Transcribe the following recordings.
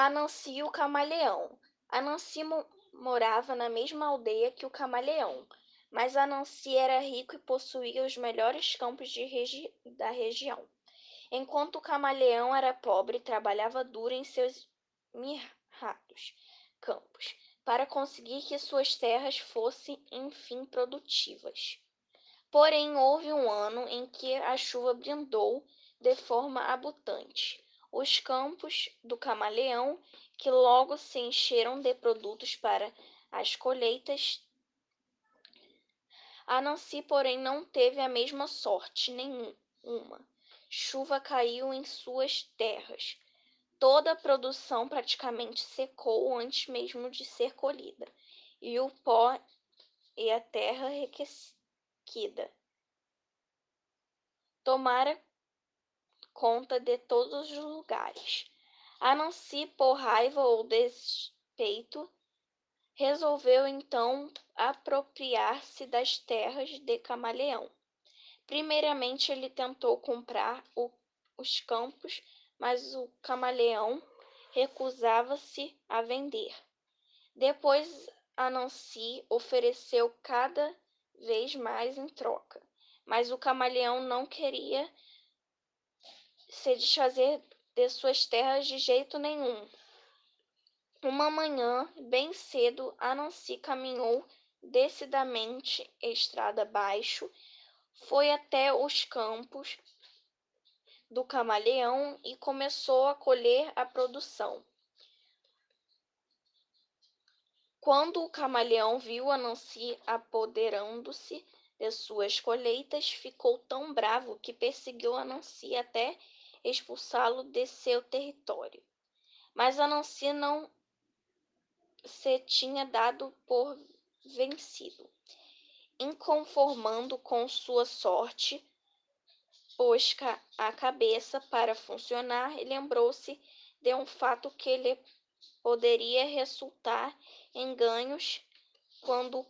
Anansi e o Camaleão. Anansi mo morava na mesma aldeia que o Camaleão, mas Anansi era rico e possuía os melhores campos regi da região, enquanto o Camaleão era pobre e trabalhava duro em seus mirrados campos, para conseguir que suas terras fossem enfim produtivas. Porém, houve um ano em que a chuva brindou de forma abundante os campos do camaleão, que logo se encheram de produtos para as colheitas. A Nancy, porém, não teve a mesma sorte nenhuma. Chuva caiu em suas terras. Toda a produção praticamente secou antes mesmo de ser colhida, e o pó e a terra requecida tomara conta de todos os lugares. A por raiva ou despeito, resolveu então apropriar-se das terras de Camaleão. Primeiramente, ele tentou comprar o, os campos, mas o Camaleão recusava-se a vender. Depois, a Nancy ofereceu cada vez mais em troca, mas o Camaleão não queria se desfazer de suas terras de jeito nenhum. Uma manhã, bem cedo, Anansi caminhou decidamente estrada abaixo, foi até os campos do camaleão e começou a colher a produção. Quando o camaleão viu Anansi apoderando-se de suas colheitas, ficou tão bravo que perseguiu Anansi até expulsá-lo de seu território. Mas Anansi não se tinha dado por vencido. Inconformando com sua sorte, pôs a cabeça para funcionar e lembrou-se de um fato que lhe poderia resultar em ganhos quando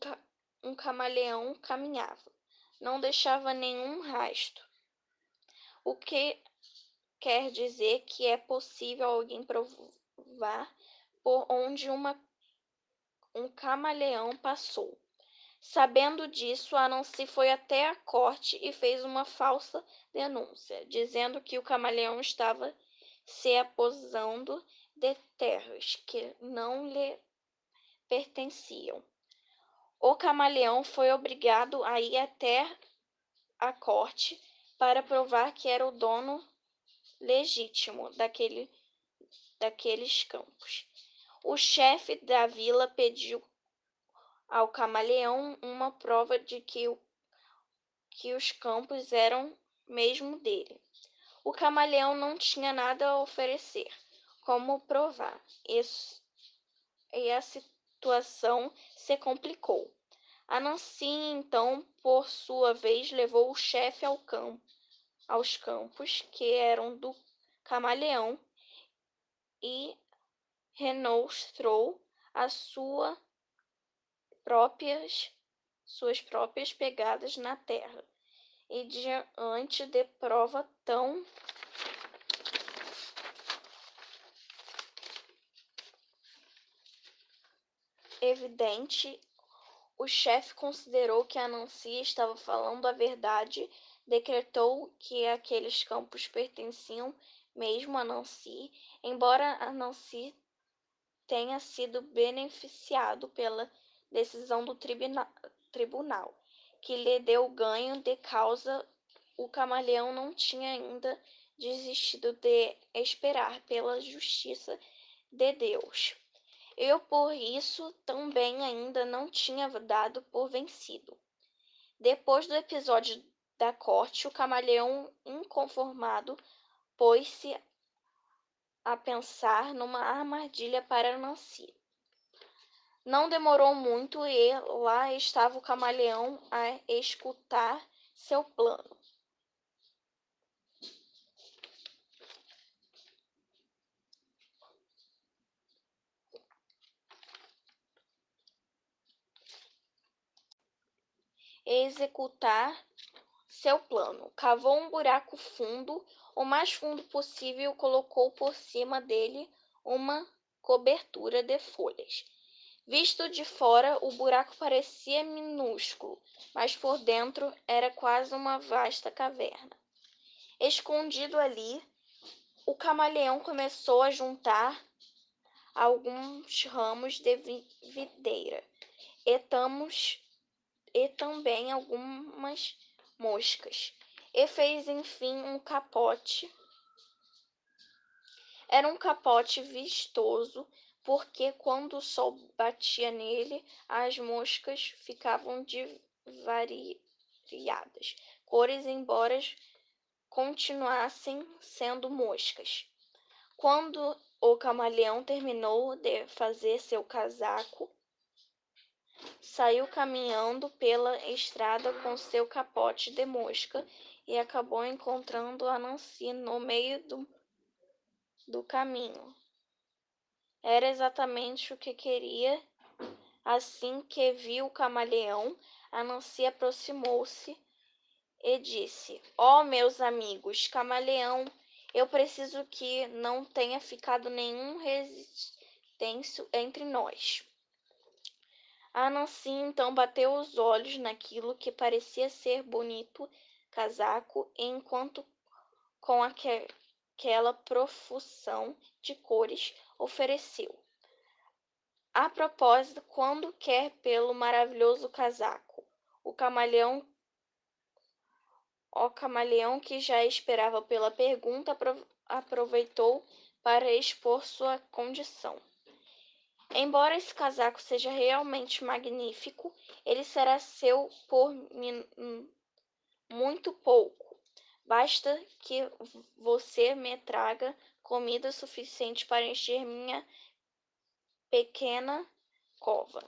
um camaleão caminhava. Não deixava nenhum rastro. O que quer dizer que é possível alguém provar por onde uma, um camaleão passou. Sabendo disso, Anansi foi até a corte e fez uma falsa denúncia, dizendo que o camaleão estava se aposando de terras que não lhe pertenciam. O camaleão foi obrigado a ir até a corte para provar que era o dono legítimo daquele, daqueles campos. O chefe da vila pediu ao camaleão uma prova de que, o, que os campos eram mesmo dele. O camaleão não tinha nada a oferecer. Como provar? Isso, e a situação se complicou. Anansi, então, por sua vez, levou o chefe ao campo aos campos que eram do camaleão e renostrou as sua próprias, suas próprias pegadas na terra. E diante de prova tão evidente, o chefe considerou que a Nancy estava falando a verdade decretou que aqueles campos pertenciam mesmo a Nancy, embora a Nancy tenha sido beneficiado pela decisão do tribunal, que lhe deu ganho de causa, o camaleão não tinha ainda desistido de esperar pela justiça de Deus. Eu, por isso, também ainda não tinha dado por vencido. Depois do episódio da corte, o camaleão, inconformado, pôs-se a pensar numa armadilha para Nancy. Não demorou muito e lá estava o camaleão a escutar seu plano. Executar seu plano. Cavou um buraco fundo, o mais fundo possível, e colocou por cima dele uma cobertura de folhas. Visto de fora, o buraco parecia minúsculo, mas por dentro era quase uma vasta caverna. Escondido ali, o camaleão começou a juntar alguns ramos de videira e, tamos, e também algumas moscas, e fez enfim um capote. Era um capote vistoso, porque quando o sol batia nele, as moscas ficavam de variadas cores, embora continuassem sendo moscas. Quando o camaleão terminou de fazer seu casaco, saiu caminhando pela estrada com seu capote de mosca e acabou encontrando a Nancy no meio do, do caminho. Era exatamente o que queria. Assim que viu o camaleão, a Nancy aproximou-se e disse: Ó oh, meus amigos, camaleão, eu preciso que não tenha ficado nenhum resistência entre nós. A Nancy então bateu os olhos naquilo que parecia ser bonito casaco, enquanto com aquela profusão de cores ofereceu. A propósito, quando quer pelo maravilhoso casaco, o camaleão o camaleão, que já esperava pela pergunta, aproveitou para expor sua condição. Embora esse casaco seja realmente magnífico, ele será seu por muito pouco. Basta que você me traga comida suficiente para encher minha pequena cova.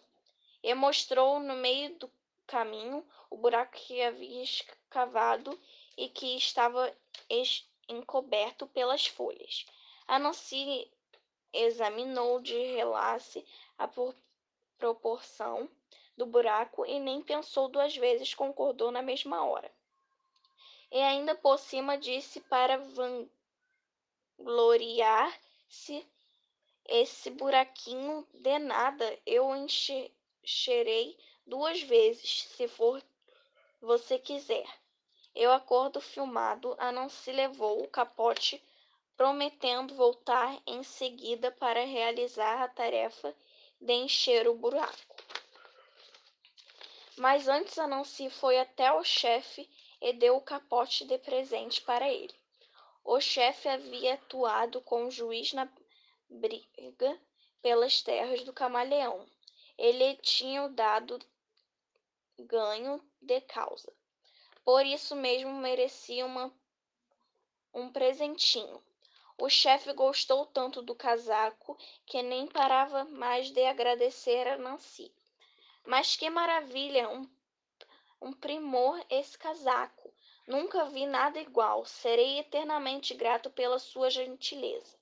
E mostrou no meio do caminho o buraco que havia escavado e que estava encoberto pelas folhas. A Nancy examinou de relace a proporção do buraco e nem pensou duas vezes, concordou na mesma hora. E ainda por cima disse para vangloriar-se esse buraquinho de nada eu encherei duas vezes, se for você quiser. Eu acordo filmado, a não se levou o capote, prometendo voltar em seguida para realizar a tarefa de encher o buraco. Mas antes a Nancy foi até o chefe e deu o capote de presente para ele. O chefe havia atuado com o juiz na briga pelas terras do camaleão. Ele tinha dado ganho de causa. Por isso mesmo merecia uma, um presentinho. O chefe gostou tanto do casaco que nem parava mais de agradecer a Nancy. Mas que maravilha! Um, um primor esse casaco! Nunca vi nada igual. Serei eternamente grato pela sua gentileza.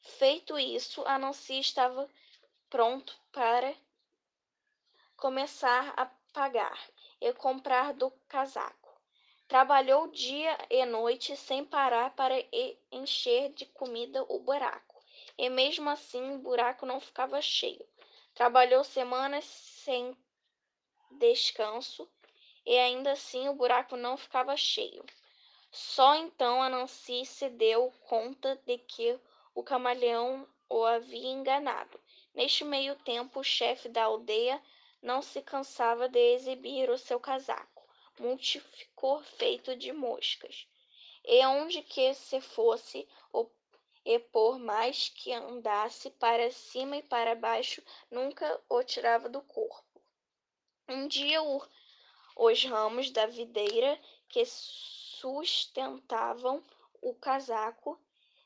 Feito isso, a Nancy estava pronto para começar a pagar e comprar do casaco. Trabalhou dia e noite sem parar para encher de comida o buraco, e mesmo assim o buraco não ficava cheio. Trabalhou semanas sem descanso e ainda assim o buraco não ficava cheio. Só então a Nancy se deu conta de que o camaleão o havia enganado. Neste meio tempo, o chefe da aldeia não se cansava de exibir o seu casaco, multificou feito de moscas. E onde que se fosse, e por mais que andasse para cima e para baixo, nunca o tirava do corpo. Um dia o, os ramos da videira que sustentavam o casaco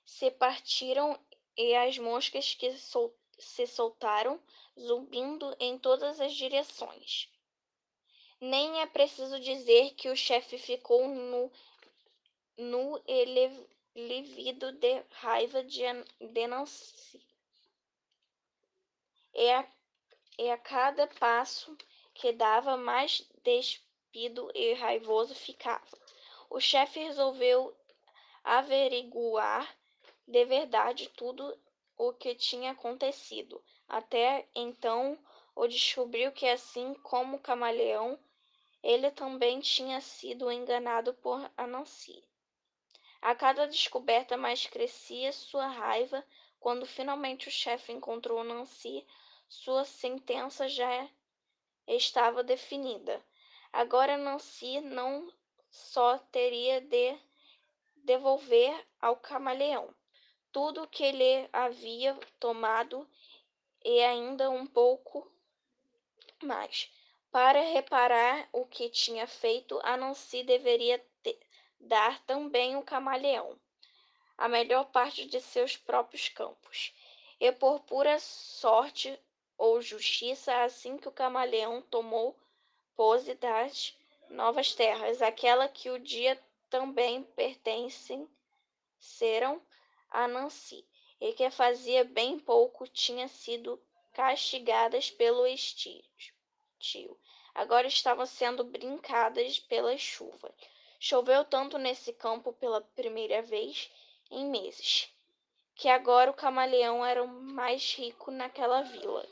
se partiram e as moscas que sol, se soltaram zumbindo em todas as direções. Nem é preciso dizer que o chefe ficou no, no ele, livido de raiva de, de Nancy. E a, e a cada passo que dava, mais despido e raivoso ficava. O chefe resolveu averiguar de verdade tudo o que tinha acontecido. Até então, o descobriu que, assim como o camaleão, ele também tinha sido enganado por Anansi. A cada descoberta mais crescia sua raiva. Quando finalmente o chefe encontrou Nancy, sua sentença já estava definida. Agora Nancy não só teria de devolver ao camaleão tudo o que ele havia tomado e ainda um pouco mais. Para reparar o que tinha feito, a Nancy deveria ter, dar também o camaleão a melhor parte de seus próprios campos. E por pura sorte ou justiça, assim que o camaleão tomou pose das novas terras, aquela que o dia também pertencem, serão a Nancy, e que fazia bem pouco tinha sido castigadas pelo estio. Agora estavam sendo brincadas pelas chuvas. Choveu tanto nesse campo pela primeira vez em meses, que agora o camaleão era o mais rico naquela vila.